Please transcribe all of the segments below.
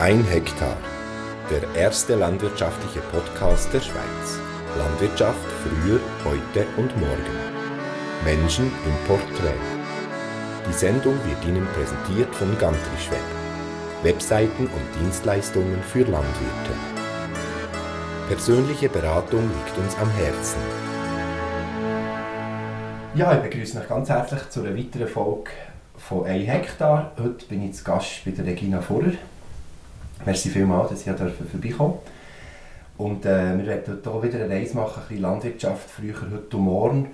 Ein Hektar. Der erste landwirtschaftliche Podcast der Schweiz. Landwirtschaft früher, heute und morgen. Menschen im Porträt. Die Sendung wird Ihnen präsentiert von Gantrischweb. Webseiten und Dienstleistungen für Landwirte. Persönliche Beratung liegt uns am Herzen. Ja, ich begrüße euch ganz herzlich zu einer weiteren Folge von 1 Hektar. Heute bin ich zu Gast bei der Regina Furrer. Merci vielmals, dass ich vorbeikommen Und äh, wir werden hier wieder eine Reise machen, ein bisschen Landwirtschaft, früher, heute und morgen.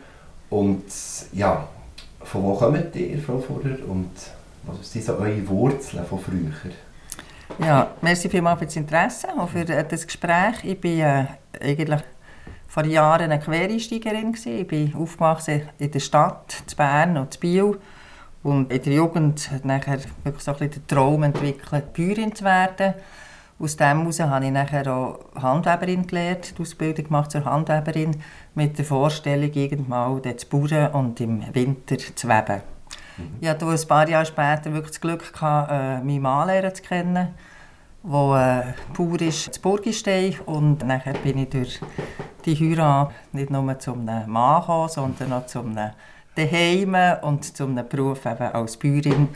Und ja, von wo kommt ihr, Frau Furrer, und was sind so eure Wurzeln von früher? Ja, merci vielmals für das Interesse und für äh, das Gespräch. Ich bin äh, eigentlich vor Jahren eine Quereinsteigerin. Gewesen. Ich bin aufgewachsen in der Stadt, in Bern und in Biel. Und in der Jugend hat nachher wirklich so ein bisschen den Traum entwickelt, Bäuerin zu werden. Aus dem heraus habe ich nachher auch Handweberin gelernt, die Ausbildung gemacht zur Handweberin, mit der Vorstellung, irgendwann zu bauen und im Winter zu weben. Mhm. Ich hatte ein paar Jahre später wirklich das Glück, gehabt, äh, meinen Mann zu kennen, der äh, Bauer ist zu Burgistein. Und nachher bin ich durch die Heirat nicht nur zum Mann gekommen, sondern auch zum daheim und zum Beruf eben als Bäuerin.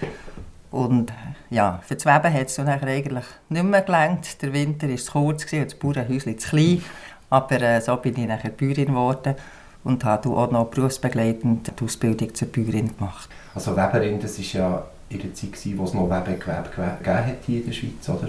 Und ja, für das Weben hat es dann eigentlich nicht mehr gelangt. Der Winter war zu kurz und das Bauernhäuschen zu klein. Aber äh, so bin ich nachher Bäuerin geworden und habe auch noch berufsbegleitend die Ausbildung zur Bäuerin gemacht. Also Weberin, das war ja in der Zeit, wo es noch Webegewerbe gegeben in der Schweiz, oder?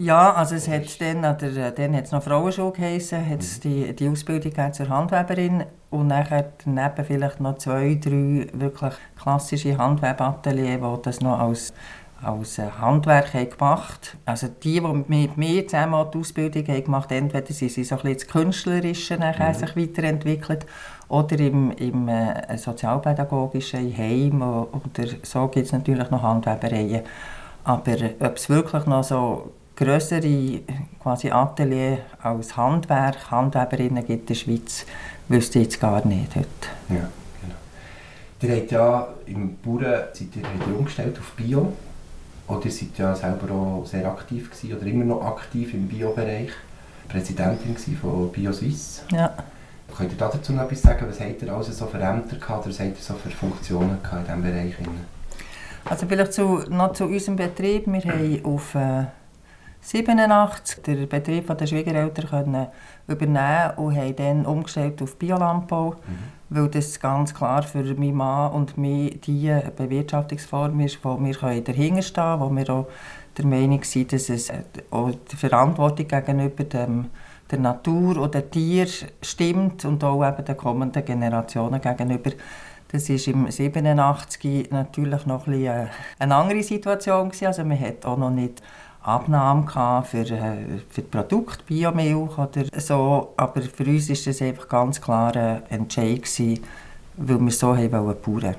Ja, also es hat dann, oder, dann hat es noch Frauenschule geheissen, hat es die, die Ausbildung zur Handweberin und nachher daneben vielleicht noch zwei, drei wirklich klassische Handwebatelier, die das noch als, als Handwerk haben gemacht Also die, die mit mir zusammen die Ausbildung haben gemacht haben, entweder sie sind so ein bisschen das Künstlerische nachher mhm. sich weiterentwickelt oder im, im äh, sozialpädagogischen Heim oder so gibt es natürlich noch Handwebereien. Aber ob es wirklich noch so größere quasi Atelier als Handwerk, Handweberinnen gibt in der Schweiz, wüsste ich jetzt gar nicht heute. Ja, genau. Ihr habt ja im Bauern seid ihr umgestellt auf Bio. Oder ihr seid ja selber auch sehr aktiv gewesen, oder immer noch aktiv im Bio-Bereich. Präsidentin von BioSwiss. Ja. Könnt ihr dazu noch etwas sagen? Was habt ihr also so für Ämter gehabt, oder was habt ihr so für Funktionen in diesem Bereich? Also vielleicht zu, noch zu unserem Betrieb. Wir haben auf... Äh, 87 den Betrieb der Schwiegereltern können übernehmen und haben dann umgestellt auf Biolandbau, mhm. weil das ganz klar für meinen Mann und mich die Bewirtschaftungsform ist, wo wir dahinter stehen können, wo wir auch der Meinung sind, dass es auch die Verantwortung gegenüber dem, der Natur oder den Tieren stimmt und auch eben den kommenden Generationen gegenüber. Das war im 87 natürlich noch ein bisschen eine andere Situation. Also man hat auch noch nicht Abnahme für, äh, für das Produkt Biomilch oder so. Aber für uns war das einfach ganz klar ein Entscheid, gewesen, weil wir so haben wollen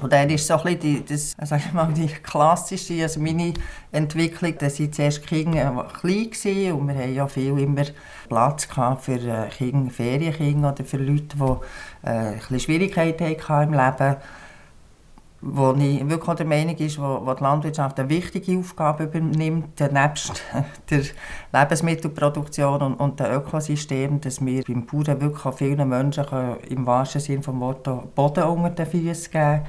Und dann ist so ein die, das, sag ich mal, die klassische, also meine Entwicklung, dass ich zuerst Kinder äh, klein war und wir haben ja viel immer Platz für äh, Kinder, Ferienkinder oder für Leute, die äh, ein Schwierigkeiten hatten im Leben wo ich wirklich der Meinung ist, wo, wo die Landwirtschaft eine wichtige Aufgabe übernimmt, nebst der Lebensmittelproduktion und, und dem Ökosystem, dass wir beim Bauern wirklich vielen Menschen im wahrsten Sinne des Wortes Boden unter den Füßen geben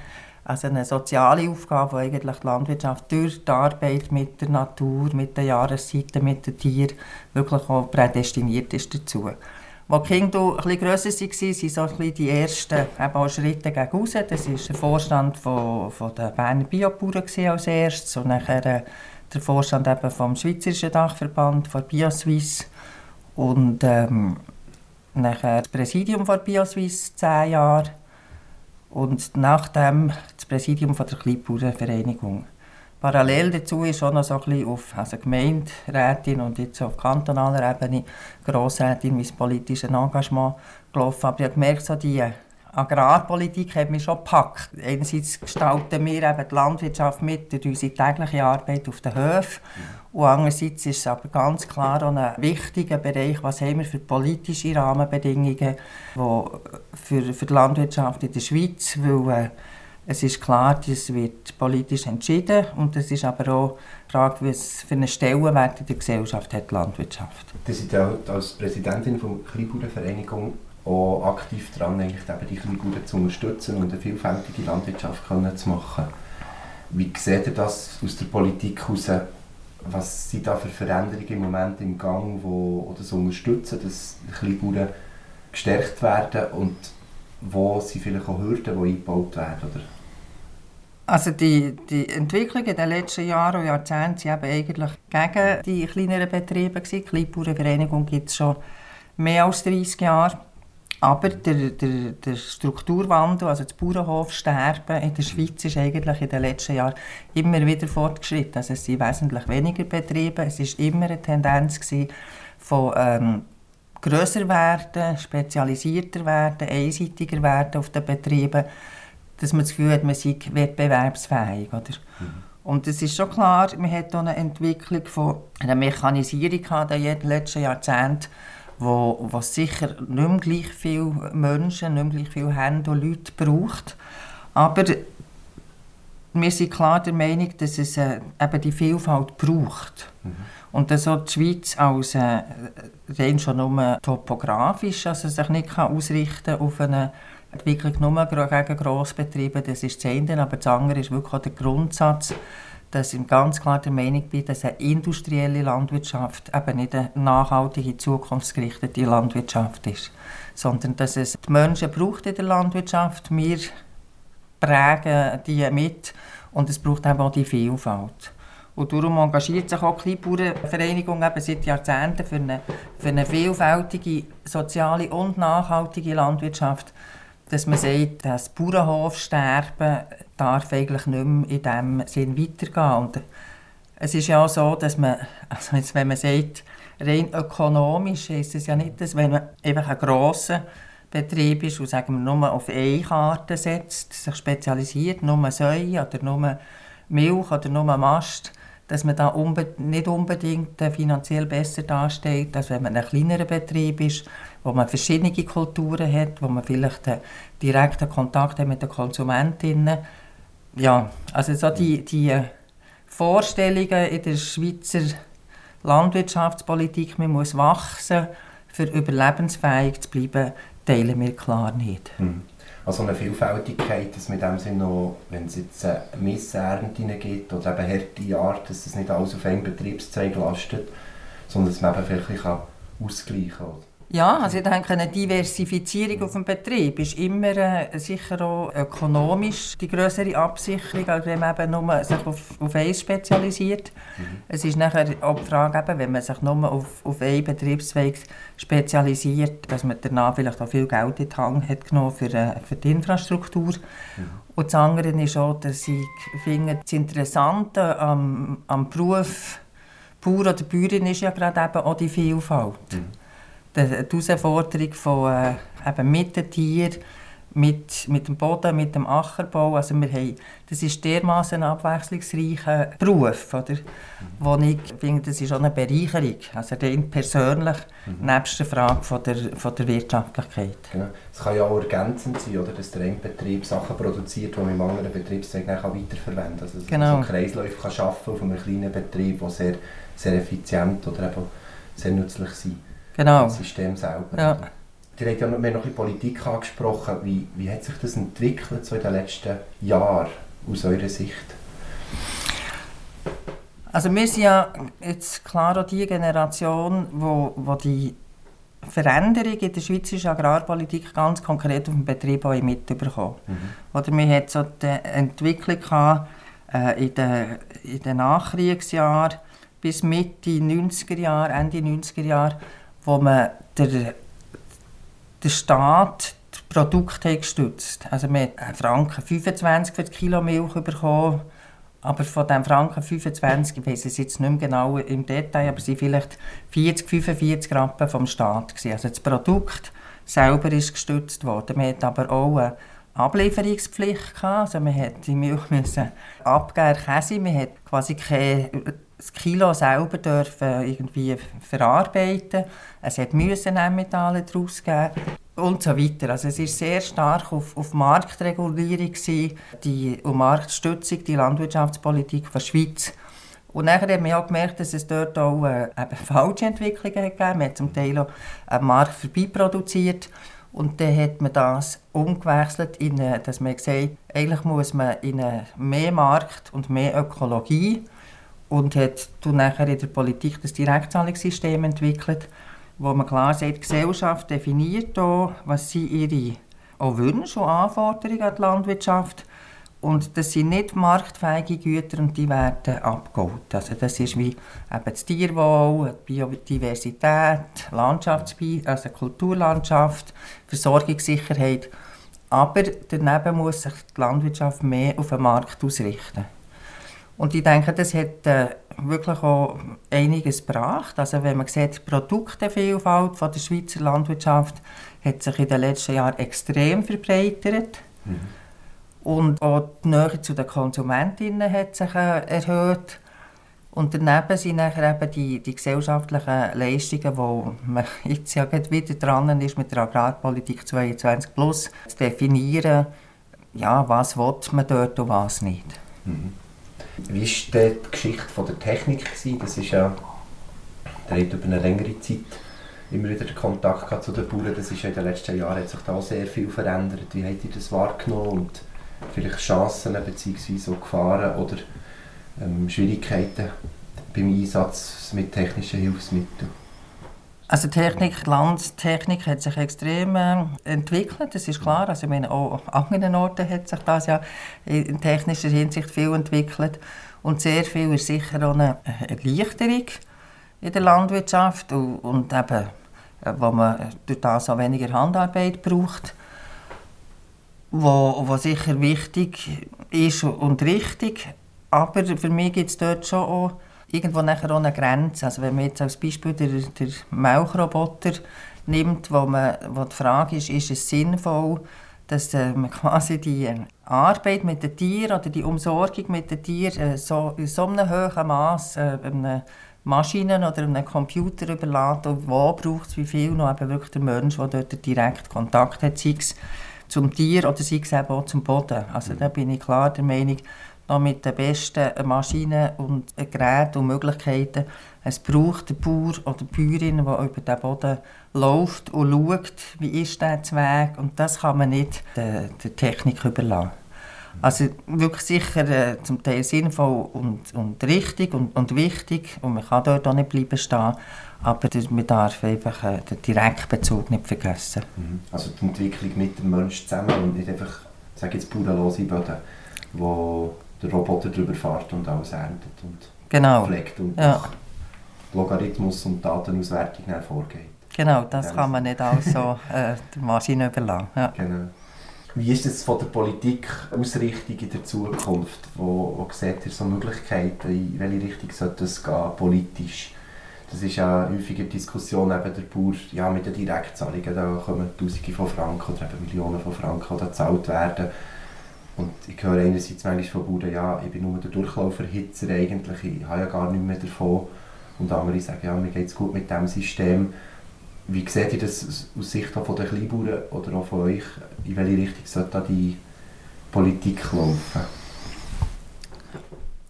also eine soziale Aufgabe, wo eigentlich die Landwirtschaft durch die Arbeit mit der Natur, mit den Jahreszeiten, mit den Tieren wirklich auch prädestiniert ist dazu. Als die Kinder etwas grösser waren, waren so die ersten eben Schritte gegen raus. Das war der Vorstand von, von der Berner Biobauern als erstes und nachher äh, der Vorstand eben vom Schweizerischen Dachverband, von BioSwiss und ähm, nachher das Präsidium von BioSwiss, zehn Jahre und nachdem das Präsidium von der Kleinbauernvereinigung. Parallel dazu ist auch noch so ein bisschen auf also Gemeinderätin und jetzt auf kantonaler Ebene Grossrätin mein politisches Engagement gelaufen. Aber ich habe gemerkt, so die Agrarpolitik hat mich schon gepackt. Einerseits gestalten wir eben die Landwirtschaft mit durch unsere tägliche Arbeit auf den Höfen. Und andererseits ist es aber ganz klar auch ein wichtiger Bereich, was haben wir für politische Rahmenbedingungen wo für, für die Landwirtschaft in der Schweiz, weil äh, Es ist klar, das wird politisch entschieden und es ist aber auch die Frage, was für einen Stellenwert in der Gesellschaft hat die Landwirtschaft. Sie sind ja als Präsidentin der Kleinbauernvereinigung auch aktiv daran, eigentlich eben die Kleinbauern zu unterstützen und eine vielfältige Landwirtschaft können zu machen. Wie seht ihr das aus der Politik heraus? Was sind da für Veränderungen im Moment im Gang, wo das unterstützen, dass die Kleinbauern gestärkt werden und wo sind vielleicht auch Hürden, die eingebaut werden? Oder? Also die, die Entwicklung in den letzten Jahren und Jahrzehnten waren eigentlich gegen die kleineren Betriebe. Die Kleinbauernvereinigung gibt es schon mehr als 30 Jahre. Aber der, der, der Strukturwandel, also das Bauernhofsterben in der Schweiz ist eigentlich in den letzten Jahren immer wieder fortgeschritten. Also es sind wesentlich weniger Betriebe. Es war immer eine Tendenz gewesen, von ähm, grösser werden, spezialisierter werden, einseitiger werden auf den Betrieben dass man das Gefühl hat, man sei wettbewerbsfähig. Oder? Mhm. Und es ist schon klar, man hat eine Entwicklung von einer Mechanisierung in den letzten Jahrzehnten, wo, wo sicher nicht mehr gleich viele Menschen, nicht mehr gleich viele Hände und Leute braucht. Aber wir sind klar der Meinung, dass es äh, eben die Vielfalt braucht. Mhm. Und dass auch die Schweiz als äh, rein schon nur topografisch also sich nicht kann ausrichten auf eine Entwicklung nur gegen Grossbetriebe, das ist das eine, aber das andere ist wirklich auch der Grundsatz, dass ich ganz klar der Meinung bin, dass eine industrielle Landwirtschaft eben nicht eine nachhaltige, zukunftsgerichtete Landwirtschaft ist, sondern dass es die Menschen braucht in der Landwirtschaft, wir prägen die mit und es braucht eben auch die Vielfalt. Und darum engagiert sich auch die Kleinbauernvereinigung eben seit Jahrzehnten für eine, für eine vielfältige, soziale und nachhaltige Landwirtschaft, dass man sagt, das Bauernhofsterben darf eigentlich nicht mehr in diesem Sinn weitergehen. Und es ist ja auch so, dass man, also jetzt, wenn man sagt, rein ökonomisch ist es ja nicht, dass wenn man einfach ein grosser Betrieb ist und sagen wir, nur auf eine Karte setzt, sich spezialisiert, nur Säue oder nur Milch oder nur Mast, dass man da unbe nicht unbedingt finanziell besser dasteht, als wenn man ein kleinerer Betrieb ist, wo man verschiedene Kulturen hat, wo man vielleicht einen direkten Kontakt hat mit den Konsumentinnen. Ja, also so die, die Vorstellungen in der Schweizer Landwirtschaftspolitik, man muss wachsen, für überlebensfähig zu bleiben, teilen wir klar nicht. Mhm. Also eine Vielfältigkeit, dass mit dem Sinne noch, wenn es jetzt Missernten gibt oder eben harte Art, dass es nicht alles auf einen Betriebszweig lastet, sondern dass man eben vielleicht ausgleichen kann. Ja, also ich denke, eine Diversifizierung auf dem Betrieb ist immer äh, sicher auch ökonomisch die größere Absicherung, als wenn man eben nur sich auf, auf eins spezialisiert. Mhm. Es ist nachher auch die Frage, eben, wenn man sich nur auf, auf einen Betriebszweig spezialisiert, dass man danach vielleicht auch viel Geld in die Hand hat genommen für, äh, für die Infrastruktur. Mhm. Und das andere ist auch, dass ich finde, das Interessante am, am Beruf Bauer oder Bäuerin ist ja gerade eben auch die Vielfalt. Mhm die Herausforderung von äh, eben mit den Tieren, mit, mit dem Boden, mit dem Ackerbau. Also wir haben, das ist dermaßen ein abwechslungsreicher Beruf, oder? Mhm. wo ich finde, das ist auch eine Bereicherung, also rein persönlich, mhm. nebst der Frage von der, von der Wirtschaftlichkeit. Genau. Es kann ja auch ergänzend sein, oder, dass der eine Betrieb Sachen produziert, die man im anderen Betriebszweig weiterverwenden kann. Also dass genau. man so Kreisläufe kann schaffen auf einem kleinen Betrieb, der sehr, sehr effizient oder eben sehr nützlich sind. Genau. Das System selber. Ja. Die haben ja noch, haben noch Politik angesprochen. Wie, wie hat sich das entwickelt so in den letzten Jahren aus eurer Sicht? Also wir sind ja jetzt klar auch die Generation, wo, wo die Veränderung in der schweizerischen Agrarpolitik ganz konkret auf dem Betrieb auch mitbekommen. Mhm. Oder wir hatten so die Entwicklung gehabt, äh, in, den, in den Nachkriegsjahren bis Mitte 90er Jahre, Ende 90er Jahre, wo man der, der Staat das Produkt hat gestützt Also man hat Franken 25 für das Kilo Milch bekommen, aber von diesem Franken 25, ich weiß es jetzt nicht mehr genau im Detail, aber es waren vielleicht 40, 45 Rappen vom Staat. Gewesen. Also das Produkt selber ist gestützt worden. Man hat aber auch eine Ablieferungspflicht gehabt. Also man hat die Milch müssen abgeben, Käse. Man hat quasi keine das Kilo selber dürfen irgendwie verarbeiten. Es hat Müsenmetalle daraus geben. und so weiter. Also es ist sehr stark auf, auf Marktregulierung gewesen, die und Marktstützung, die Landwirtschaftspolitik der Schweiz. Und dann hat man auch gemerkt, dass es dort auch äh, falsche Entwicklungen gegeben Man hat zum Teil auch einen Markt vorbeiproduziert. Und dann hat man das umgewechselt, in, dass man gesagt eigentlich muss man in mehr Markt und mehr Ökologie und hat dann nachher in der Politik das Direktzahlungssystem entwickelt, wo man klar sagt, die Gesellschaft definiert auch, was sie ihre auch Wünsche und Anforderungen an die Landwirtschaft und das sind nicht marktfähige Güter und die werden abgeholt. Also das ist wie eben das Tierwohl, die Biodiversität, Landschaftsbi also Kulturlandschaft, Versorgungssicherheit. Aber daneben muss sich die Landwirtschaft mehr auf den Markt ausrichten. Und ich denke, das hat äh, wirklich auch einiges gebracht. Also wenn man sieht, die Produktevielfalt von der Schweizer Landwirtschaft hat sich in den letzten Jahren extrem verbreitert. Mhm. Und auch die Nähe zu den Konsumentinnen hat sich äh, erhöht. Und daneben sind nachher eben die, die gesellschaftlichen Leistungen, wo man jetzt ja wieder dran ist, mit der Agrarpolitik 22 Plus zu definieren, ja, was will man dort und was nicht. Mhm. Wie war die Geschichte von der Technik? Gewesen? Das ist ja, der hat über eine längere Zeit immer wieder Kontakt zu den Bauern. Das ist ja in den letzten Jahren hat sich da sehr viel verändert. Wie habt ihr das wahrgenommen? Und vielleicht Chancen bzw. Gefahren oder ähm, Schwierigkeiten beim Einsatz mit technischen Hilfsmitteln? Also Technik, Landtechnik hat sich extrem äh, entwickelt, das ist klar. Also ich meine, auch an anderen Orten hat sich das ja in technischer Hinsicht viel entwickelt. Und sehr viel ist sicher auch eine Erleichterung in der Landwirtschaft und, und eben, äh, wo man durch das auch weniger Handarbeit braucht wo, wo sicher wichtig ist und richtig. Aber für mich gibt es dort schon auch irgendwo nachher auch eine Grenze. Also wenn man jetzt als Beispiel den, den Milchroboter nimmt, wo, man, wo die Frage ist, ist es sinnvoll, dass äh, man quasi die Arbeit mit den Tieren oder die Umsorgung mit den Tieren äh, so, in so einem hohen Maß äh, einer Maschine oder einem Computer überlässt und wo braucht es wie viel noch eben wirklich der Mensch, der dort direkt Kontakt hat, sei es zum Tier oder sei es eben auch zum Boden. Also da bin ich klar der Meinung, noch mit den besten Maschinen und Geräten und Möglichkeiten. Es braucht den Bauer oder die Bäuerin, die über den Boden läuft und schaut, wie ist der Weg. Und das kann man nicht der, der Technik überlassen. Also wirklich sicher äh, zum Teil sinnvoll und, und richtig und, und wichtig und man kann dort auch nicht bleiben stehen. Aber man darf einfach äh, den Direktbezug nicht vergessen. Mhm. Also die Entwicklung mit dem Menschen zusammen und nicht einfach, sage jetzt, bauernlose Böden, wo der Roboter drüber fährt und alles erntet und genau. pflegt und ja. Logarithmus und Datenauswertung vorgeht. Genau, das ja, kann man nicht alles so äh, der Maschine überlassen. Ja. Genau. Wie ist es von der Politik Ausrichtung in der Zukunft? Wo, wo seht ihr so Möglichkeiten? In welche Richtung sollte es gehen, politisch? Das ist ja häufige Diskussion, eben der Bauer, ja, mit den Direktzahlungen, da kommen Tausende von Franken oder eben Millionen von Franken, die gezahlt werden. Und ich höre einerseits manchmal von Bauern, ja, ich bin nur der Durchlauferhitzer eigentlich, ich habe ja gar nichts mehr davon. Und andere sagen, ja, mir geht es gut mit diesem System. Wie seht ihr das aus Sicht von den Kleinbauern oder auch von euch? In welche Richtung sollte da die Politik laufen?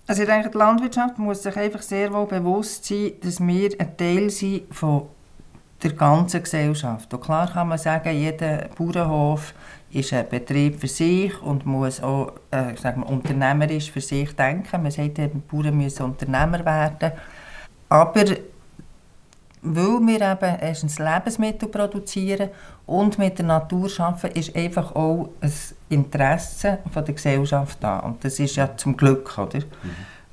Also ich denke, die Landwirtschaft muss sich einfach sehr wohl bewusst sein, dass wir ein Teil sind von der ganzen Gesellschaft. Und klar kann man sagen, jeder Bauernhof ist ein Betrieb für sich und muss auch äh, sagen wir, unternehmerisch für sich denken. Man sagt, die Bauern müssen Unternehmer werden. Aber weil wir eben erstens Lebensmittel produzieren und mit der Natur arbeiten, ist einfach auch ein Interesse von der Gesellschaft da. Und das ist ja zum Glück, oder? Mhm.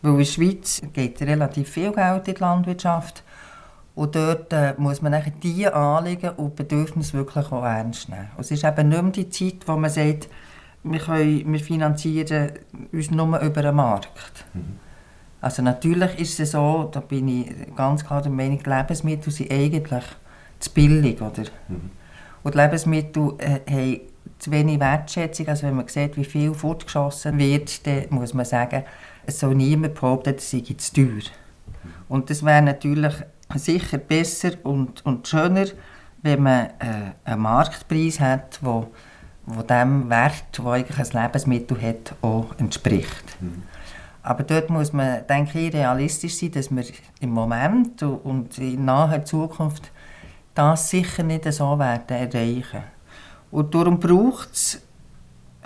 Weil in der Schweiz geht relativ viel Geld in die Landwirtschaft und dort äh, muss man diese Anliegen und Bedürfnisse wirklich auch ernst nehmen. Und es ist eben nicht mehr die Zeit, wo man sagt, wir, können, wir finanzieren uns nur über den Markt. Mhm. Also natürlich ist es so, da bin ich ganz klar der Meinung, Lebensmittel sind eigentlich zu billig, oder? Mhm. Und Lebensmittel äh, haben zu wenig Wertschätzung. Also wenn man sieht, wie viel fortgeschossen wird, dann muss man sagen, es soll niemand behaupten, es sei zu teuer. Und das wäre natürlich sicher besser und, und schöner, wenn man äh, einen Marktpreis hat, wo, wo dem Wert, wo eigentlich ein Lebensmittel hat, auch entspricht. Mhm. Aber dort muss man, denke ich, realistisch sein, dass wir im Moment und in naher Zukunft das sicher nicht so werden erreichen. Und darum braucht es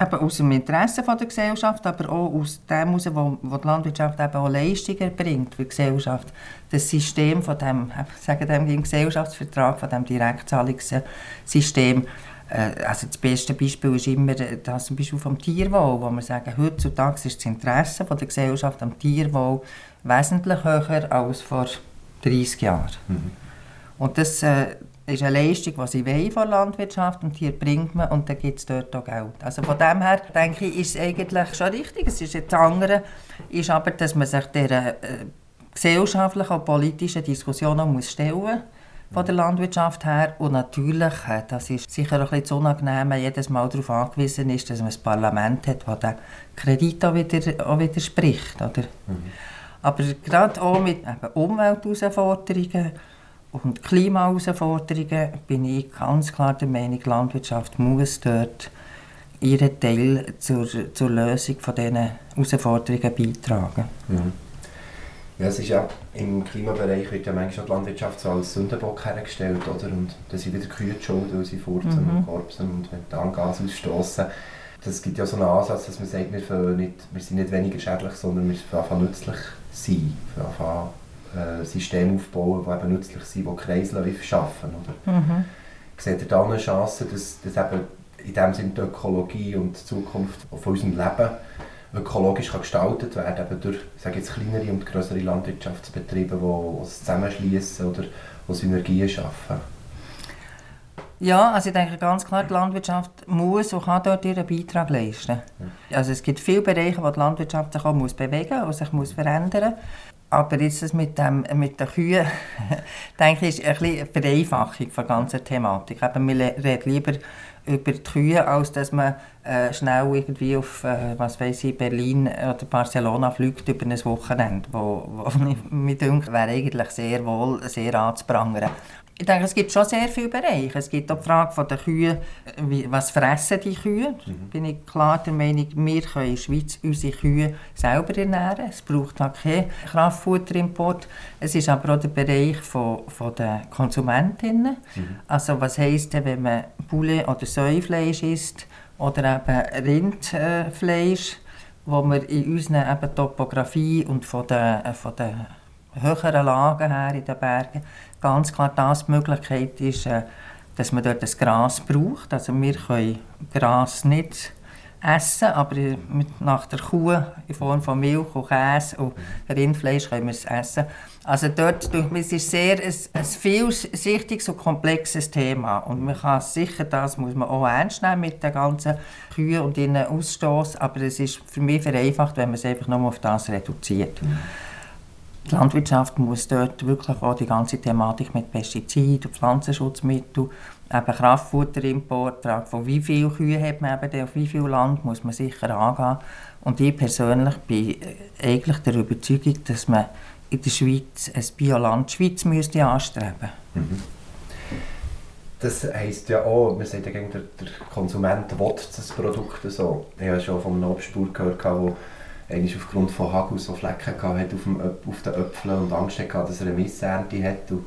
eben aus dem Interesse von der Gesellschaft, aber auch aus dem heraus, wo, wo die Landwirtschaft eben auch Leistungen bringt für die Gesellschaft. Das System von dem, sagen dem Gesellschaftsvertrag, von dem Direktzahlungssystem, äh, also das beste Beispiel ist immer das zum Beispiel vom Tierwohl, wo wir sagen, heutzutage ist das Interesse von der Gesellschaft am Tierwohl wesentlich höher als vor 30 Jahren. Mhm. Und das äh, ist eine Leistung, die sie wollen von der Landwirtschaft und hier bringt man und dann gibt es dort auch Geld. Also von dem her denke ich, ist es eigentlich schon richtig. Es ist jetzt andere, ist aber, dass man sich dieser äh, gesellschaftlichen und politischen Diskussion auch muss stellen muss von der Landwirtschaft her. Und natürlich, äh, das ist sicher ein bisschen zu unangenehm, jedes Mal darauf angewiesen ist, dass man ein Parlament hat, das den Kredit auch, wieder, auch widerspricht. Oder? Mhm. Aber gerade auch mit Umweltausforderungen und Klimaherausforderungen bin ich ganz klar der Meinung, die Landwirtschaft muss dort ihren Teil zur, zur Lösung von diesen Herausforderungen beitragen. Mhm. Ja, es ist ja, im Klimabereich wird ja manchmal die Landwirtschaft so als Sündenbock hergestellt, oder? Und da sind wieder Kühe die schuld, weil sie furzen mhm. und korpsen und Methangas ausstoßen. Das gibt ja so einen Ansatz, dass man sagt, wir, nicht, wir sind nicht weniger schädlich, sondern wir sind nützlich sein. Für äh, Systeme aufbauen, die eben nützlich sind, die Kreisläufe schaffen. Oder? Mhm. Seht ihr da eine Chance, dass, dass eben in dem Sinne die Ökologie und die Zukunft von unserem Leben ökologisch kann gestaltet werden eben durch sage jetzt, kleinere und größere Landwirtschaftsbetriebe, die es zusammenschließen oder die Synergien schaffen? Ja, also ich denke ganz klar, die Landwirtschaft muss und kann dort ihren Beitrag leisten. Also es gibt viele Bereiche, wo die Landwirtschaft sich auch muss bewegen und sich muss verändern muss. Aber jetzt das mit, dem, mit den Kühen, denke ich, ist ein eine Vereinfachung der ganzen Thematik. Eben, wir reden lieber über die Kühe, als dass man äh, schnell irgendwie auf, äh, was weiß ich, Berlin oder Barcelona fliegt über ein Wochenende, wo, wo mir denke, wäre eigentlich sehr wohl sehr anzuprangern. Ich denke, es gibt schon sehr viele Bereiche. Es gibt auch die Frage Kühen, wie, was fressen die Kühe? Mhm. Bin ich klar der Meinung, wir können in der Schweiz unsere Kühe selber ernähren. Es braucht auch keinen Kraftfutterimport. Es ist aber auch der Bereich von, von den Konsumentinnen. Mhm. Also was heisst denn, wenn man Bulle oder Säufleisch isst oder eben Rindfleisch, wo wir in unserer eben Topografie und von den, von den höheren Lagen her in den Bergen ganz klar das die Möglichkeit ist, äh, dass man dort das Gras braucht. Also wir können Gras nicht essen, aber nach der Kuh in Form von Milch und Käse und Rindfleisch können wir es essen. Also dort es ist sehr ein, ein vielschichtiges und komplexes Thema und man kann sicher, das muss man auch ernst nehmen mit den ganzen Kühen und ihren Ausstoß, aber es ist für mich vereinfacht, wenn man es einfach nur auf das reduziert. Mhm. Die Landwirtschaft muss dort wirklich auch die ganze Thematik mit Pestiziden, Pflanzenschutzmitteln, eben Kraftfutterimport, von wie viele Kühe hat man eben auf wie viel Land, muss man sicher angehen. Und ich persönlich bin eigentlich der Überzeugung, dass man in der Schweiz ein Bioland Schweiz müsste anstreben mhm. Das heisst ja auch, man sagt ja, der, Konsument will das Produkt so. Ich habe schon von einem Obstbauer gehört, einmal aufgrund von Hagel so Flecken gehabt auf, dem, auf den Äpfeln und Angst hatte, dass er eine Missernte hat. Und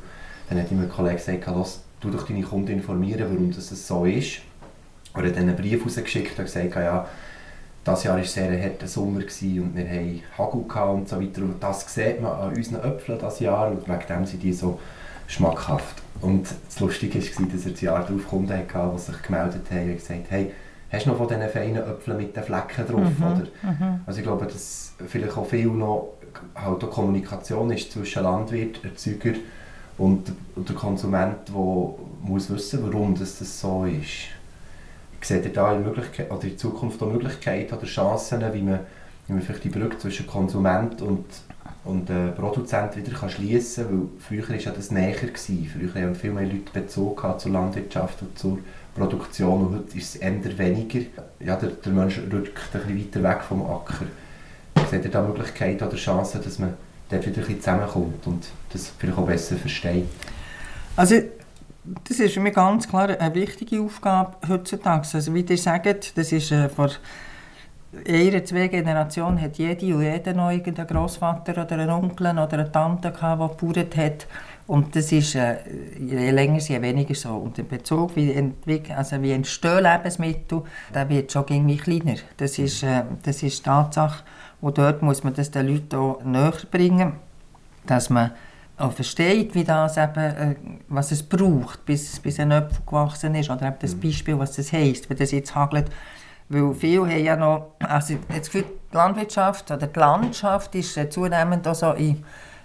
dann hat ihm ein Kollege gesagt, los, du doch deine Kunden informieren, warum das so ist. er hat dann einen Brief rausgeschickt und gesagt, ja, das Jahr war sehr ein harter Sommer und wir hatten Hagel und so weiter. Und das sieht man an unseren Äpfeln dieses Jahr und wegen dem sind die so schmackhaft. Und das Lustige war, dass er das Jahr darauf Kunden hatte, die sich gemeldet haben und gesagt haben, hast du noch von diesen feinen Äpfeln mit den Flecken drauf, mhm, oder? Mhm. Also ich glaube, dass vielleicht auch viel noch halt auch Kommunikation ist zwischen Landwirt, Erzeuger und, und der Konsument, der muss wissen, warum das, das so ist. Seht ihr da in, Möglichkeit, oder in Zukunft auch Möglichkeiten oder Chancen, wie man, wie man vielleicht die Brücke zwischen Konsument und, und äh, Produzent wieder kann schließen kann? Weil früher war ja das näher. Gewesen. Früher haben viel mehr Leute Bezug zur Landwirtschaft und zur Produktion und heute ist es eher weniger. Ja, der, der Mensch rückt ein bisschen weiter weg vom Acker. Seht ihr da Möglichkeiten oder Chancen, dass man dort wieder ein bisschen zusammenkommt und das vielleicht auch besser versteht? Also Das ist für mich ganz klar eine wichtige Aufgabe heutzutage. Also wie ihr sagt, das ist äh, vor einer, zwei Generationen hat jede und jeder noch einen Großvater oder einen Onkel oder eine Tante gehabt, die gebaut hat. Und das ist, äh, je länger, je weniger so. Und der Bezug, wie, entwick also wie entstehen Lebensmittel, der wird schon irgendwie kleiner. Das ist, äh, das ist Tatsache. Und dort muss man das den Leuten auch näher bringen, dass man auch versteht, wie das eben, äh, was es braucht, bis, bis ein Apfel gewachsen ist. Oder eben das mhm. Beispiel, was das heisst, wenn das jetzt hagelt. Weil viele haben ja noch, also jetzt für die Landwirtschaft oder die Landschaft ist äh, zunehmend auch so in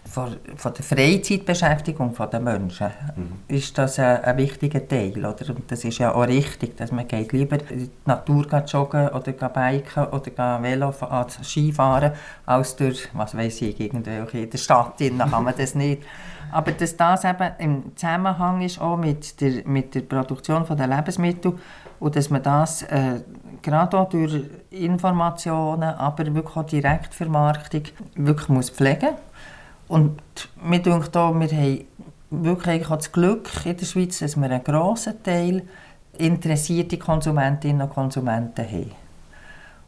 von, von der Freizeitbeschäftigung der Menschen mhm. ist das ein, ein, wichtiger Teil. Oder? Und das ist ja auch richtig, dass man geht lieber in die Natur joggen oder biken oder Velo also Skifahren, als durch, was weiß ich, irgendwelche in der Stadt kann man das nicht. Aber dass das eben im Zusammenhang ist auch mit der, mit der Produktion der Lebensmittel und dass man das äh, gerade auch durch Informationen, aber wirklich auch Direktvermarktung wirklich muss pflegen muss und mir denkt auch, wir haben wirklich das Glück in der Schweiz, dass wir einen grossen Teil interessierte Konsumentinnen und Konsumenten haben.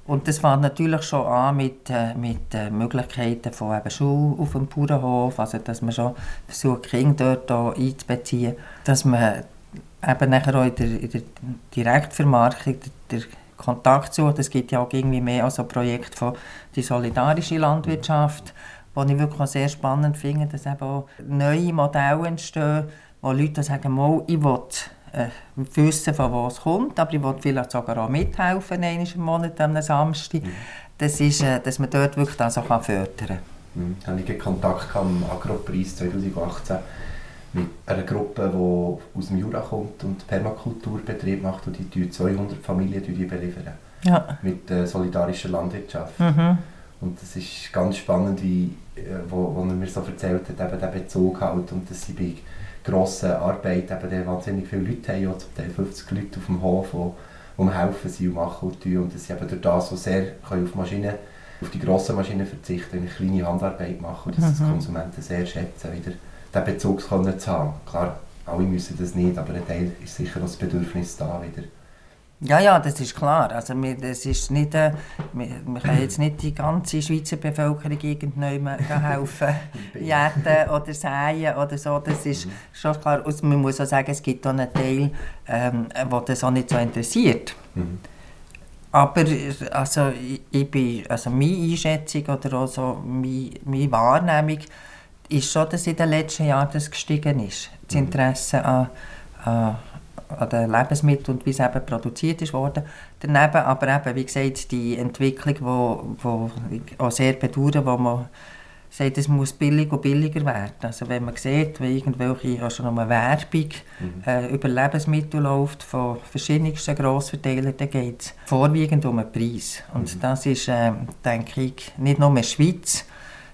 Und das fängt natürlich schon an mit, äh, mit äh, Möglichkeiten von eben Schule auf dem Bauernhof, also dass man schon versucht, Kinder dort einzubeziehen, dass man eben nachher auch in der, in der Direktvermarktung der, der Kontakt sucht. Es gibt ja auch irgendwie mehr als ein Projekt von die solidarische Landwirtschaft, was ich wirklich sehr spannend finde, dass eben auch neue Modelle entstehen, wo Leute sagen, mal, ich will äh, wissen, von wo es kommt, aber ich will vielleicht sogar auch mithelfen, einmal im Monat, am Samstag. Mhm. Das ist, äh, dass man dort wirklich das auch fördern kann. Mhm. Ich hatte Kontakt am Agropreis 2018 mit einer Gruppe, die aus dem Jura kommt und Permakulturbetrieb macht und die 200 Familien beliefern. Ja. Mit äh, solidarischer Landwirtschaft. Mhm. Und das ist ganz spannend, wie, äh, wo, wo er mir so erzählt hat, eben der Bezug halt, und dass sie bei grossen Arbeit eben wahnsinnig viele Leute haben, zum Teil 50 Leute auf dem Hof, die, die helfen sie und machen und tun. Und dass sie eben durch das so sehr können auf Maschinen, auf die grossen Maschinen verzichten, eine kleine Handarbeit machen und dass mhm. das Konsumenten sehr schätzen, wieder diesen Bezug zu haben. Klar, alle müssen das nicht, aber ein Teil ist sicher das Bedürfnis da wieder. Ja, ja, das ist klar. Also wir, das ist nicht, äh, wir, wir können jetzt nicht die ganze Schweizer Bevölkerung irgendjemand helfen, jäten oder säen oder so. Das ist mhm. schon klar. Und man muss auch sagen, es gibt auch einen Teil, ähm, der das auch nicht so interessiert. Mhm. Aber also, ich, ich bin, also meine Einschätzung oder auch so meine, meine Wahrnehmung ist schon, dass in den letzten Jahren das gestiegen ist. Das mhm. Interesse an, an an den Lebensmitteln und wie es eben produziert ist worden. Daneben aber eben, wie gesagt, die Entwicklung, die wo, wo auch sehr bedauern, wo man sagt, es muss billiger und billiger werden. Also wenn man sieht, wie irgendwelche, auch schon eine Werbung mhm. äh, über Lebensmittel läuft von verschiedensten Grossverteilern, dann geht es vorwiegend um den Preis. Und mhm. das ist, äh, denke ich, nicht nur in der Schweiz,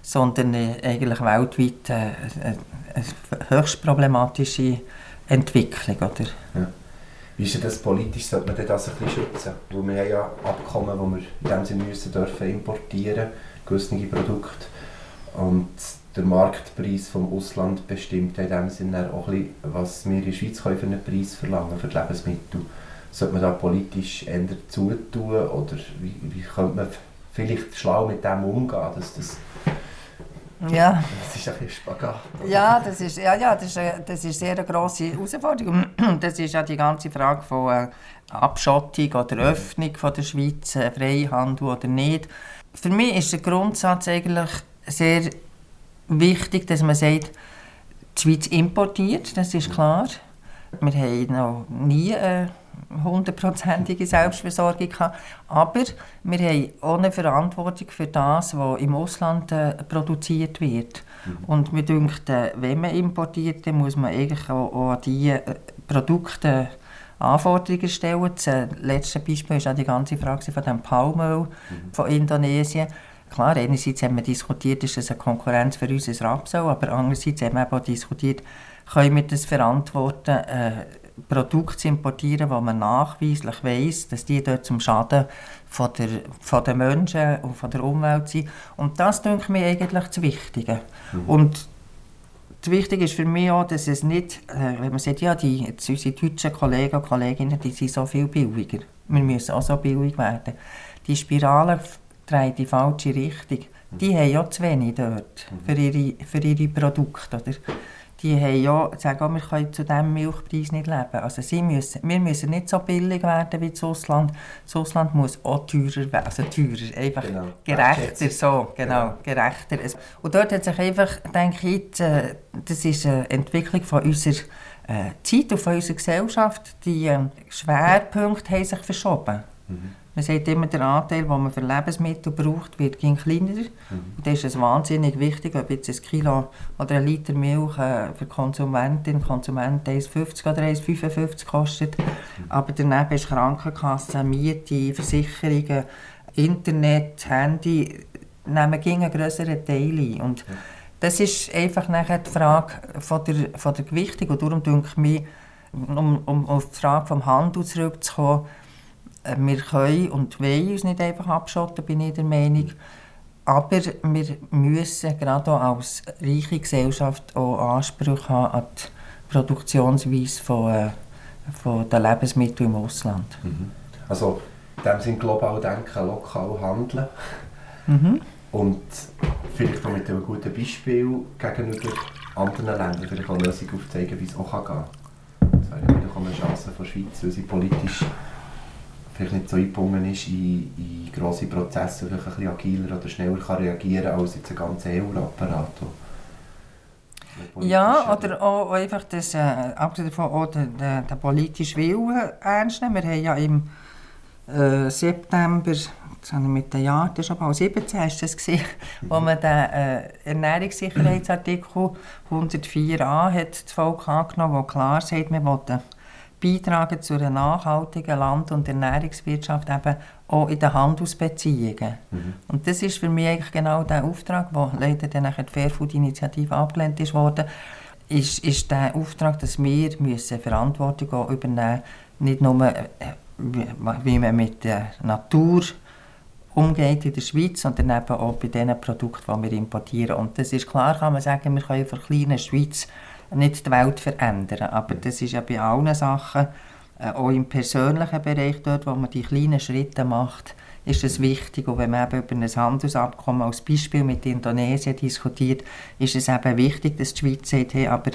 sondern äh, eigentlich weltweit äh, eine höchst problematische Entwicklung, oder? Ja. Wie ist das politisch, sollte man das ein bisschen schützen? Weil wir haben ja Abkommen, wo wir in dem Sinne müssen dürfen importieren, gewisse Produkte. Und der Marktpreis vom Ausland bestimmt in dem Sinne auch ein bisschen, was wir in der Schweiz für einen Preis verlangen für die Lebensmittel. Sollte man da politisch ändern zutun oder wie, wie könnte man vielleicht schlau mit dem umgehen, dass das ja. Das ist ein Spagat. Ja, das ist, ja, ja, das ist, eine, das ist sehr eine grosse Herausforderung. Das ist ja die ganze Frage von äh, Abschottung oder Öffnung von der Schweiz, äh, Freihandel oder nicht. Für mich ist der Grundsatz eigentlich sehr wichtig, dass man sagt, die Schweiz importiert, das ist klar. Wir haben noch nie äh, hundertprozentige Selbstversorgung haben. Aber wir haben auch eine Verantwortung für das, was im Ausland äh, produziert wird. Mhm. Und mir denkt, äh, wenn man importiert, dann muss man eigentlich auch, auch an diese äh, Produkte Anforderungen stellen. Das äh, letzte Beispiel war die ganze Frage von dem Palmöl mhm. von Indonesien. Klar, einerseits haben wir diskutiert, ist das eine Konkurrenz für unser Rapsöl, aber andererseits haben wir auch diskutiert, können wir das verantworten, äh, Produkte zu importieren, wo man nachweislich weiß, dass die dort zum Schaden von der, von den Menschen und von der Umwelt sind. Und das denke mir eigentlich das Wichtige. Mhm. Und wichtig ist für mich auch, dass es nicht, äh, wenn man sagt, ja, die, jetzt unsere deutschen Kollegen und Kolleginnen, die sind so viel billiger. Wir müssen auch so billig werden. Die Spirale dreht die falsche Richtung. Die haben ja zu wenig dort für ihre, für ihre Produkte. Oder? Die haben ja, sagen auch, wir können zu diesem Milchpreis nicht leben. Also sie müssen, wir müssen nicht so billig werden wie das Ausland. Das Ausland muss auch teurer werden, also teurer, einfach Genau. gerechter, so, genau, gerechter. Es- Und dort hat sich einfach, denke ich, äh, das ist eine Entwicklung von unserer äh, Zeit und von unserer Gesellschaft. Die äh, Schwerpunkte haben sich verschoben. Man sagt immer, der Anteil, den man für Lebensmittel braucht, wird kleiner. Und da ist es wahnsinnig wichtig, ob jetzt ein Kilo oder ein Liter Milch äh, für Konsumentin, Konsument 1,50 oder 1,55 kostet. Aber daneben ist Krankenkasse, Miete, Versicherungen, Internet, Handy, nehmen gegen einen grösseren Teil ein. Und das ist einfach nachher die Frage von der, von der Gewichtung. Und darum denke ich mir, um, um auf die Frage vom Handel zurückzukommen, wir können und wollen uns nicht einfach abschotten, bin ich der Meinung. Aber wir müssen gerade auch als reiche Gesellschaft auch Anspruch haben an die Produktionsweise von, äh, von den Lebensmitteln im Ausland. Also in dem Sinne global denken, lokal handeln Mhm. und vielleicht auch mit einem guten Beispiel gegenüber anderen Ländern vielleicht auch eine Lösung aufzeigen, wie es auch gehen kann. Das wäre auch eine Chance von der Schweiz, weil sie politisch vielleicht nicht so eingebunden ist in, in grosse Prozesse, vielleicht ein bisschen agiler oder schneller kann reagieren als jetzt ein ganzer EU-Apparat. Ja, oder auch einfach das, äh, abgesehen davon auch den, den, den politischen Willen ernst nehmen. Wir haben ja im äh, September, jetzt habe ich mit den Jahren, das ist aber auch 17, hast du das gesehen, wo man den äh, Ernährungssicherheitsartikel 104a hat das Volk angenommen, wo klar sagt, wir wollen beitragen zu einer nachhaltigen Land- und Ernährungswirtschaft eben auch in den Handelsbeziehungen. Und das ist für mich eigentlich genau der Auftrag, der leider dann nachher die Fairfood-Initiative abgelehnt ist worden, ist, ist der Auftrag, dass wir müssen Verantwortung auch übernehmen nicht nur, äh, wie, man mit der Natur umgeht in der Schweiz, sondern eben auch bei den Produkten, die wir importieren. Und das ist klar, kann man sagen, wir können für eine kleine Schweiz nicht die Welt verändern, aber das ist ja bei allen Sachen, äh, auch im persönlichen Bereich, dort, wo man die kleinen Schritte macht, ist es wichtig. Und wenn man eben über ein Handelsabkommen als Beispiel mit Indonesien diskutiert, ist es eben wichtig, dass die Schweiz sagt, hey, aber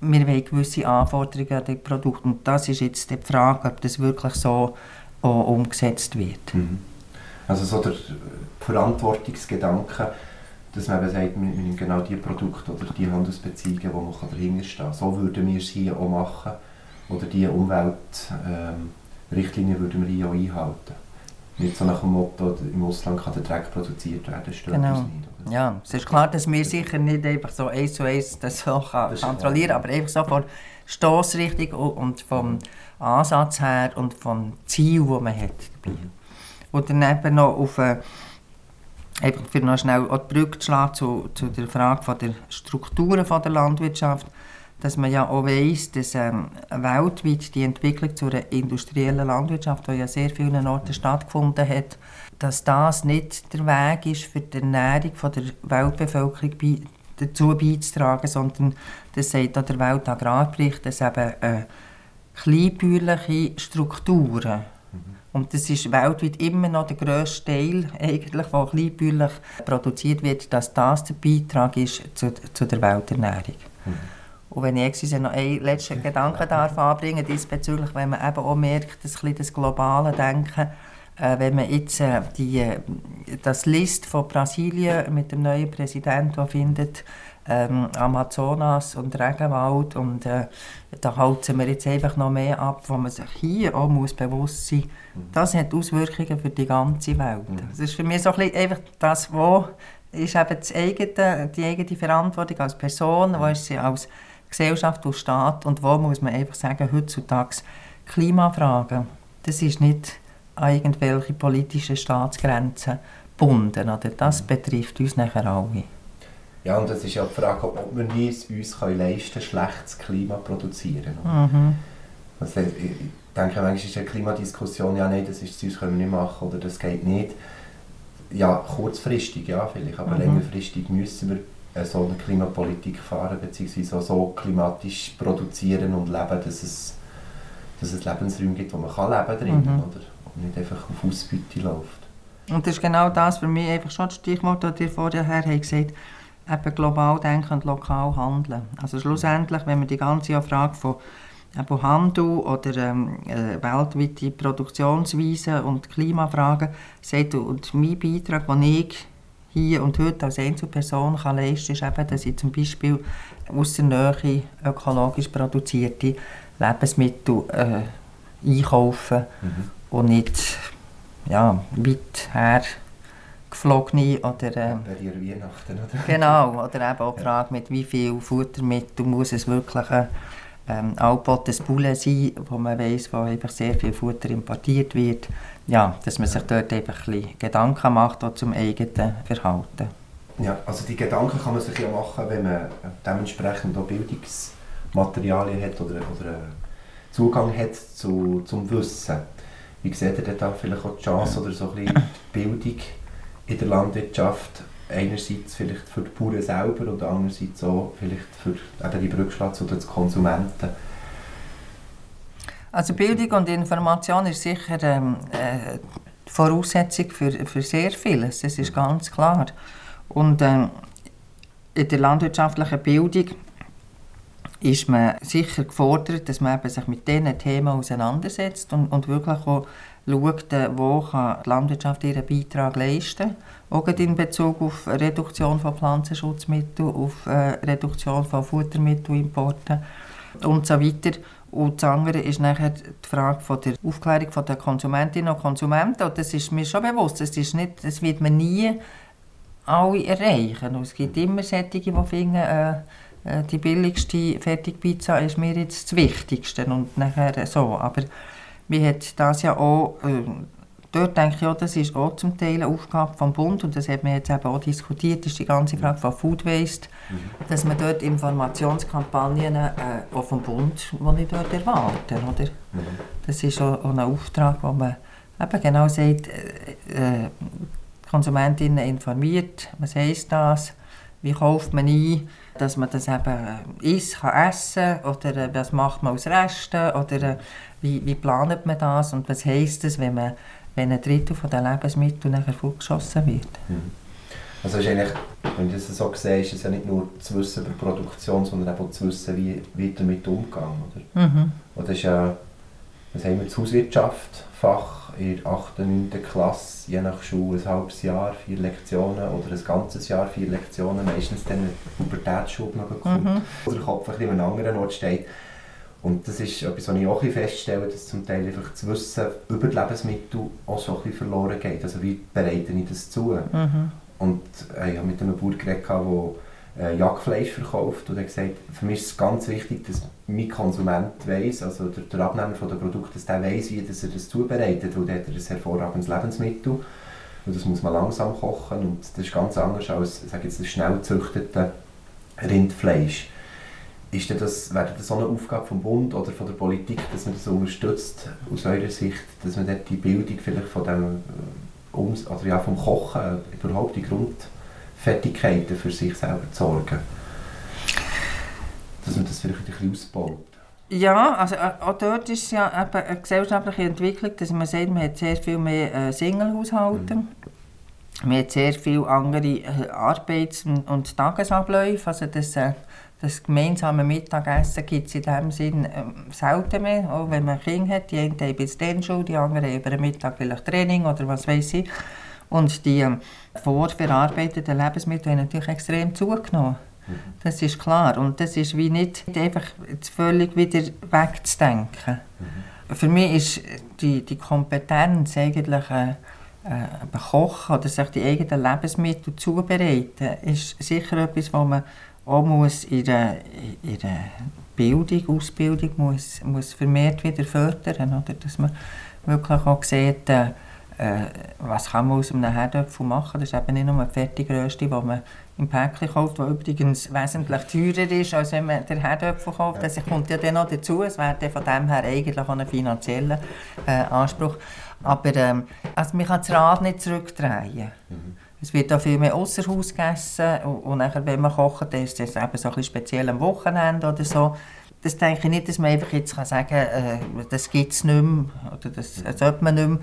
wir wollen gewisse Anforderungen an die Produkte. Und das ist jetzt die Frage, ob das wirklich so auch umgesetzt wird. Mhm. Also so der äh, Verantwortungsgedanke, dass man eben sagt, wir nehmen genau die Produkte oder die Handelsbeziehungen, wo man dahinter stehen kann. So würden wir es hier auch machen. Oder die Umweltrichtlinien ähm, würden wir hier auch einhalten. Nicht so nach dem Motto, im Ausland kann der Dreck produziert werden, das stört Genau. uns nicht. Oder? Ja, es ist klar, dass wir sicher nicht einfach so eins zu eins das so kann Das kontrollieren klar. aber einfach so von Stossrichtung und- und vom Ansatz her und vom Ziel, das man hat. dabei. Und dann eben noch auf, äh, einfach für noch schnell auch die Brücke zu schlagen zu, zu der Frage von der Strukturen von der Landwirtschaft, dass man ja auch weiss, dass ähm, weltweit die Entwicklung zu einer industriellen Landwirtschaft, die ja sehr vielen Orten stattgefunden hat, dass das nicht der Weg ist, für die Ernährung von der Weltbevölkerung bei, dazu beizutragen, sondern das sagt auch der Weltagrarbericht, dass eben äh, kleinbäuerliche Strukturen und das ist weltweit immer noch der grösste Teil, eigentlich, der kleinbäuerlich produziert wird, dass das der Beitrag ist zu, zu der Welternährung. Und wenn ich jetzt noch einen letzten Gedanken darf anbringen diesbezüglich, wenn man eben auch merkt, dass das globale Denken, äh, wenn man jetzt äh, die, äh, das List von Brasilien mit dem neuen Präsidenten, der findet, ähm, Amazonas und Regenwald und äh, da halten wir jetzt einfach noch mehr ab, wo man sich hier auch muss bewusst sein muss, das hat Auswirkungen für die ganze Welt. Das ist für mich so ein bisschen einfach das, wo ist eben das eigene, die eigene Verantwortung als Person, wo ist sie als Gesellschaft und Staat und wo muss man einfach sagen, heutzutage Klimafragen, das ist nicht an irgendwelche politischen Staatsgrenzen gebunden, oder? das betrifft uns nachher alle. Ja, und es ist ja die Frage, ob wir es uns können leisten können, schlechtes Klima zu produzieren. Mhm. Also, ich denke, manchmal ist eine Klimadiskussion, ja, nein, das ist das können wir nicht machen oder das geht nicht. Ja, kurzfristig, ja, vielleicht, aber Mhm. längerfristig müssen wir eine so eine Klimapolitik fahren, beziehungsweise so klimatisch produzieren und leben, dass es, dass es Lebensräume gibt, wo man kann leben drin, Mhm. oder? Und nicht einfach auf Ausbeute läuft. Und das ist genau das für mich einfach schon das Stichwort, das ihr vorher habt gesagt eben global denken und lokal handeln. Also schlussendlich, wenn wir die ganze Frage von eben Handel oder ähm, äh, weltweite Produktionsweisen und Klimafragen sagt, und mein Beitrag, den ich hier und heute als Einzelperson kann leisten kann, ist eben, dass ich zum Beispiel aus der Nähe ökologisch produzierte Lebensmittel äh, einkaufe und nicht ja, weit her geflogene oder äh, Weihnachten, oder? genau oder eben auch die Frage mit wie viel Futtermittel muss es wirklich ein ähm, altbotes Poulet sein, wo man weiss, wo einfach sehr viel Futter importiert wird. Ja, dass man sich dort einfach ein bisschen Gedanken macht auch zum eigenen Verhalten. Ja, also die Gedanken kann man sich ja machen, wenn man dementsprechend auch Bildungsmaterialien hat oder, oder einen Zugang hat zu, zum Wissen. Wie seht ihr da vielleicht auch die Chance oder so ein bisschen die Bildung in der Landwirtschaft einerseits vielleicht für die Bauern selber und andererseits auch vielleicht für eben die Brückschlag zu den Konsumenten? Also Bildung und Information ist sicher ähm, äh, die Voraussetzung für, für sehr vieles, das ist ganz klar. Und ähm, in der landwirtschaftlichen Bildung ist man sicher gefordert, dass man sich mit diesen Themen auseinandersetzt und, und wirklich auch schaut, äh, wo kann die Landwirtschaft ihren Beitrag leisten auch gerade in Bezug auf Reduktion von Pflanzenschutzmitteln, auf äh, Reduktion von Futtermittelimporten und so weiter. Und das andere ist nachher die Frage von der Aufklärung der Konsumentinnen und Konsumenten. Und das ist mir schon bewusst, das, ist nicht, das wird man nie alle erreichen. Und es gibt immer solche, die finden, äh, die billigste Fertigpizza ist mir jetzt das Wichtigste und nachher so. Aber wir hat das ja auch, äh, dort denke ich auch, das ist auch zum Teil eine Aufgabe vom Bund und das hat man jetzt eben auch diskutiert, ist die ganze Frage von Food Waste, dass man dort Informationskampagnen äh, auch vom Bund, die ich dort erwarte, oder? Das ist auch, auch ein Auftrag, wo man eben genau sagt, äh, äh, Konsumentinnen informiert, was heisst das, wie kauft man ein, dass man das eben isst, kann essen oder äh, was macht man aus Resten oder äh, wie, wie plant man das und was heisst es, wenn, man, wenn ein Drittel von den Lebensmitteln nachher fortgeschossen wird. Also ist eigentlich, wenn ich das so sehe, ist es ja nicht nur zu wissen über Produktion, sondern auch zu wissen, wie wird damit umgegangen, oder? Mhm. Das ist ja, was haben wir, das Hauswirtschaft, Fach in der 8. und 9. Klasse, je nach Schule ein halbes Jahr, vier Lektionen oder ein ganzes Jahr, vier Lektionen, meistens dann eine Pubertätsschule noch kommt, Mhm. oder der Kopf ein bisschen an einem anderen Ort steht. Und das ist etwas, was ich auch ein feststelle, dass zum Teil einfach das Wissen über die Lebensmittel auch so ein bisschen verloren geht. Also wie bereite ich das zu? Mhm. Und äh, ich habe mit einem Bauer geredet, der äh, Jagdfleisch verkauft und hat gesagt, für mich ist es ganz wichtig, dass mein Konsument weiss, also der, der Abnehmer von der Produkte, dass der weiss, wie dass er das zubereitet, weil der hat ein hervorragendes Lebensmittel und das muss man langsam kochen und das ist ganz anders als sage jetzt, das schnell gezüchtete Rindfleisch. Ist das, wäre das so eine Aufgabe vom Bund oder von der Politik, dass man das unterstützt, aus eurer Sicht, dass man dort die Bildung vielleicht von dem, also ja, vom Kochen, überhaupt die Grundfertigkeiten für sich selber zu sorgen? Dass man das vielleicht ein bisschen ausbaut. Ja, also äh, auch dort ist es ja eben eine gesellschaftliche Entwicklung, dass man sagt, man hat sehr viel mehr äh, Singlehaushalte. Man hat sehr viele andere äh, Arbeits- und, Tagesabläufe. Also das, das gemeinsame Mittagessen gibt es in dem Sinn ähm, selten mehr, auch wenn man Kinder hat. Die einen haben bis dann Schule, die anderen haben über den Mittag vielleicht Training oder was weiß ich. Und die ähm, vorverarbeiteten Lebensmittel haben natürlich extrem zugenommen. Das ist klar. Und das ist wie nicht einfach völlig wieder wegzudenken. Für mich ist die, die Kompetenz eigentlich äh, äh, bekochen oder sich die eigenen Lebensmittel zubereiten, ist sicher etwas, was man auch muss in der, in der Bildung, Ausbildung muss, muss vermehrt wieder fördern. Oder? Dass man wirklich auch sieht, äh, äh, was kann man aus einem Herdöpfel machen. Das ist eben nicht nur ein Fertigrösti, das man im Päckchen kauft, das übrigens wesentlich teurer ist, als wenn man den Herdöpfel kauft. Das kommt ja dann noch dazu. Es wäre dann von dem her eigentlich auch ein finanzieller äh, Anspruch. Aber ähm, also man kann das Rad nicht zurückdrehen. Es wird auch viel mehr außer Haus gegessen und, und nachher, wenn man kocht, dann ist das eben so ein bisschen speziell am Wochenende oder so. Das denke ich nicht, dass man einfach jetzt kann sagen kann, äh, das gibt es nicht mehr oder das, das sollte man nicht mehr.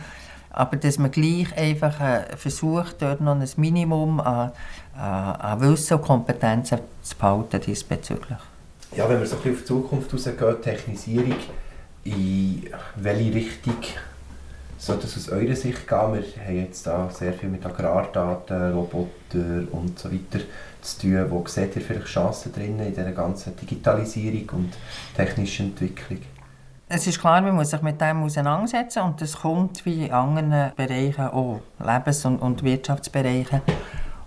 Aber dass man gleich einfach äh, versucht, dort noch ein Minimum an, an, Wissen und Kompetenzen zu behalten diesbezüglich. Ja, wenn man so ein bisschen auf die Zukunft rausgeht, Technisierung, in welche Richtung sollte es aus eurer Sicht gehen? Wir haben jetzt da sehr viel mit Agrardaten, Robotern und so weiter zu tun. Wo seht ihr vielleicht Chancen drin in dieser ganzen Digitalisierung und technischen Entwicklung? Es ist klar, man muss sich mit dem auseinandersetzen und das kommt wie in anderen Bereichen, auch Lebens- und, und Wirtschaftsbereichen.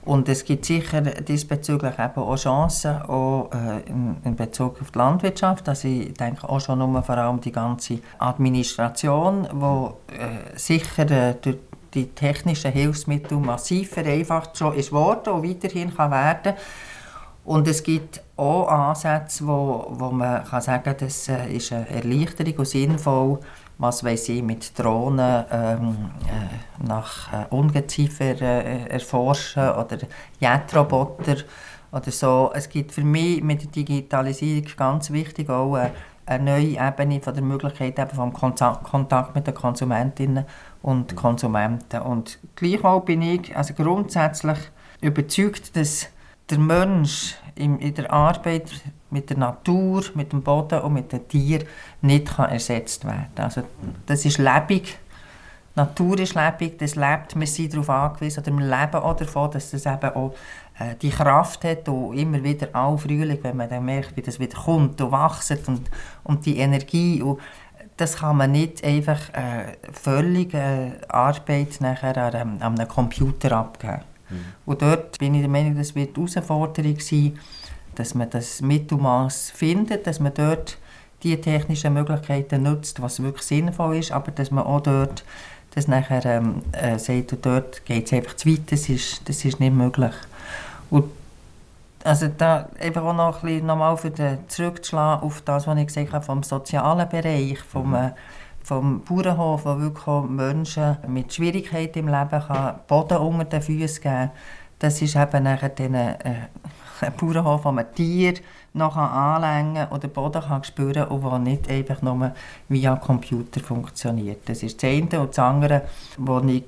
Und es gibt sicher diesbezüglich eben auch Chancen, auch äh, in, Bezug auf die Landwirtschaft. Also ich denke auch schon nur vor allem die ganze Administration, die äh, sicher äh, durch die technischen Hilfsmittel massiv vereinfacht schon ist worden und weiterhin kann werden und es gibt auch Ansätze, wo, wo man kann sagen kann, das äh, ist eine Erleichterung und sinnvoll, was weiß ich, mit Drohnen ähm, äh, nach äh, Ungeziefer äh, erforschen oder Jetroboter oder so. Es gibt für mich mit der Digitalisierung ganz wichtig auch eine, eine neue Ebene von der Möglichkeit eben vom Kontakt mit den Konsumentinnen und Konsumenten. Und gleichwohl bin ich also grundsätzlich überzeugt, dass der Mensch in, in der Arbeit mit der Natur, mit dem Boden und mit den Tieren nicht kann ersetzt werden Also das ist lebendig. Die Natur ist lebendig, das lebt, wir sind darauf angewiesen, oder wir leben auch davon, dass das eben auch äh, die Kraft hat und immer wieder auch Frühling, wenn man dann merkt, wie das wieder kommt und wächst und, und die Energie und das kann man nicht einfach äh, völlig äh, Arbeit nachher an, an einem Computer abgeben. Mhm. Und dort bin ich der Meinung, das wird die Herausforderung sein, dass man das Mittelmaß findet, dass man dort die technischen Möglichkeiten nutzt, was wirklich sinnvoll ist, aber dass man auch dort das nachher ähm, äh, sagt, dort geht es einfach zu weit, das ist, das ist nicht möglich. Und also da einfach auch noch ein bisschen nochmal für den zurückzuschlagen auf das, was ich gesagt habe, vom sozialen Bereich, vom, mhm. Vom Bauernhof, wo wirklich Menschen mit Schwierigkeiten im Leben kann Boden unter den Füßen geben Das ist eben nachher den, äh, ein Bauernhof, wo man Tiere noch anlängen oder Boden kann spüren und der nicht einfach nur via Computer funktioniert. Das ist das eine. Und das andere, wo ich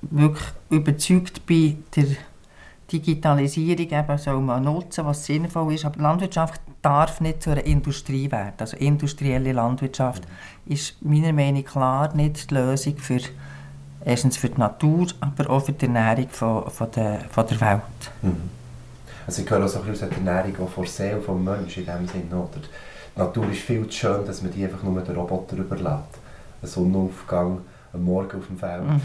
wirklich überzeugt bin, der Digitalisierung eben soll man nutzen, was sinnvoll ist. Aber Landwirtschaft darf nicht zu einer Industrie werden. Also industrielle Landwirtschaft mhm. ist meiner Meinung nach klar nicht die Lösung für erstens für die Natur, aber auch für die Ernährung von, von, der, von der Welt. Mhm. Also ich höre auch so ein bisschen die Ernährung auch vor Seele vom Menschen in dem Sinne. Oder? Die Natur ist viel zu schön, dass man die einfach nur den Roboter überlässt. Ein Sonnenaufgang am Morgen auf dem Feld. Mhm.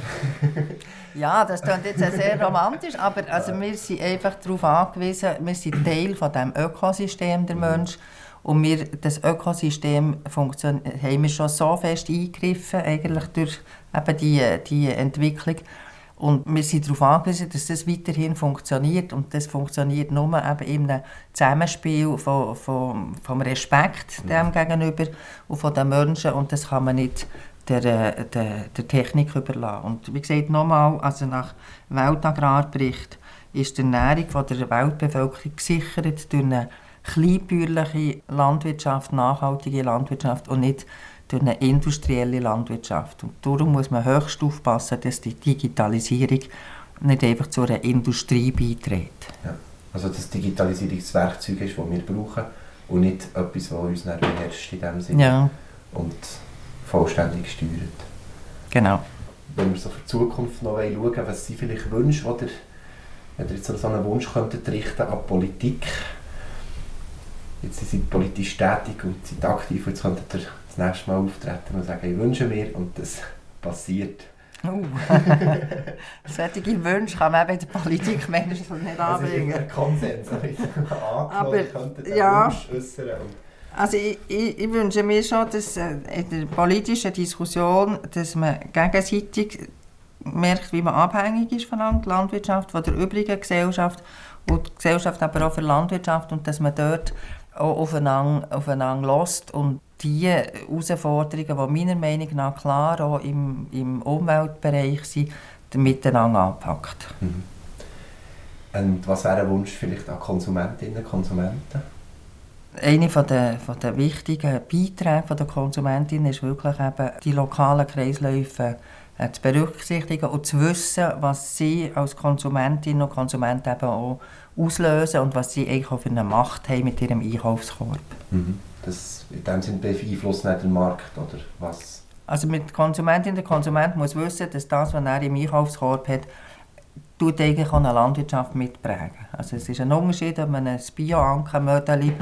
ja, das klingt jetzt sehr romantisch, aber also wir sind einfach darauf angewiesen, wir sind Teil von dem Ökosystem der mhm. Mensch und wir, das Ökosystem haben wir schon so fest eingegriffen, eigentlich durch eben die, die Entwicklung. Und wir sind darauf angewiesen, dass das weiterhin funktioniert. Und das funktioniert nur eben in einem Zusammenspiel von, von, vom Respekt dem mhm. gegenüber und von den Menschen. Und das kann man nicht der, äh, der, der Technik überlassen. Und wie gesagt, nochmal, also nach Weltagrarbericht ist die Ernährung von der Weltbevölkerung gesichert durch eine kleinbäuerliche Landwirtschaft, nachhaltige Landwirtschaft und nicht durch eine industrielle Landwirtschaft. Und darum muss man höchst aufpassen, dass die Digitalisierung nicht einfach zu einer Industrie beiträgt. Ja. Also dass Digitalisierung das Werkzeug ist, das wir brauchen und nicht etwas, das uns beherrscht in dem Sinne. Ja. Und vollständig steuert. Genau. Wenn wir so für die Zukunft noch schauen was sind vielleicht Wünsche, oder wenn ihr jetzt so einen Wunsch könntet richten an Politik, jetzt sind Sie politisch tätig und sind aktiv, jetzt könntet ihr das nächste Mal auftreten und sagen, ich wünsche mir und das passiert. Uh. Solche Wünsche kann man bei der Politik manchmal nicht anbringen. Das ist ein Konsens, aber ja. Wunsch äußern. Also ich, ich, ich, wünsche mir schon, dass äh, in der politischen Diskussion, dass man gegenseitig merkt, wie man abhängig ist von der Landwirtschaft, von der übrigen Gesellschaft und die Gesellschaft aber auch für Landwirtschaft und dass man dort auch aufeinander, aufeinander lässt und die Herausforderungen, die meiner Meinung nach klar auch im, im Umweltbereich sind, miteinander anpackt. Mhm. Und was wäre ein Wunsch vielleicht an Konsumentinnen und Konsumenten? Einer der, von der wichtigen Beiträge der Konsumentin ist wirklich eben, die lokalen Kreisläufe äh, zu berücksichtigen und zu wissen, was sie als Konsumentin und Konsument eben auch auslösen und was sie eigentlich auch für eine Macht haben mit ihrem Einkaufskorb. Mhm. Das in dem Sinne beeinflusst nicht den Markt, oder was? Also mit Konsumentin, der Konsument muss wissen, dass das, was er im Einkaufskorb hat, tut eigentlich auch eine Landwirtschaft mitprägen. Also es ist ein Unterschied, ob man ein Bio-Ankermödeli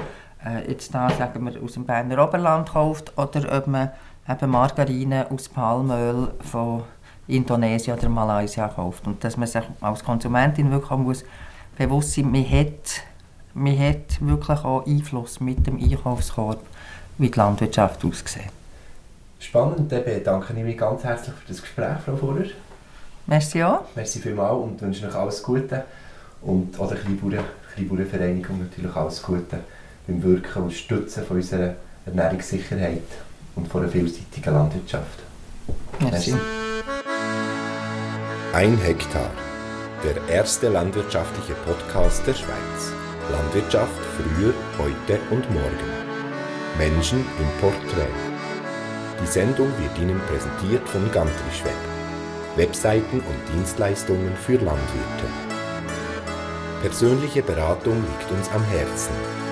äh, jetzt da, sagen wir, aus dem Berner Oberland kauft oder ob man eben Margarine aus Palmöl von Indonesien oder Malaysia kauft. Und dass man sich als Konsumentin wirklich auch muss bewusst sein muss, man hat, man hat wirklich auch Einfluss mit dem Einkaufskorb, wie die Landwirtschaft aussieht. Spannend, dann bedanke ich mich ganz herzlich für das Gespräch, Frau Vorer. Merci auch. Merci vielmals und wünsche euch alles Gute. Und auch der Kleinbauern, Kleinbauernvereinigung natürlich alles Gute beim Wirken und Stützen von unserer Ernährungssicherheit und von einer vielseitigen Landwirtschaft. Merci. Ein Hektar. Der erste landwirtschaftliche Podcast der Schweiz. Landwirtschaft früher, heute und morgen. Menschen im Porträt. Die Sendung wird Ihnen präsentiert von Gantrischweb. Webseiten und Dienstleistungen für Landwirte. Persönliche Beratung liegt uns am Herzen.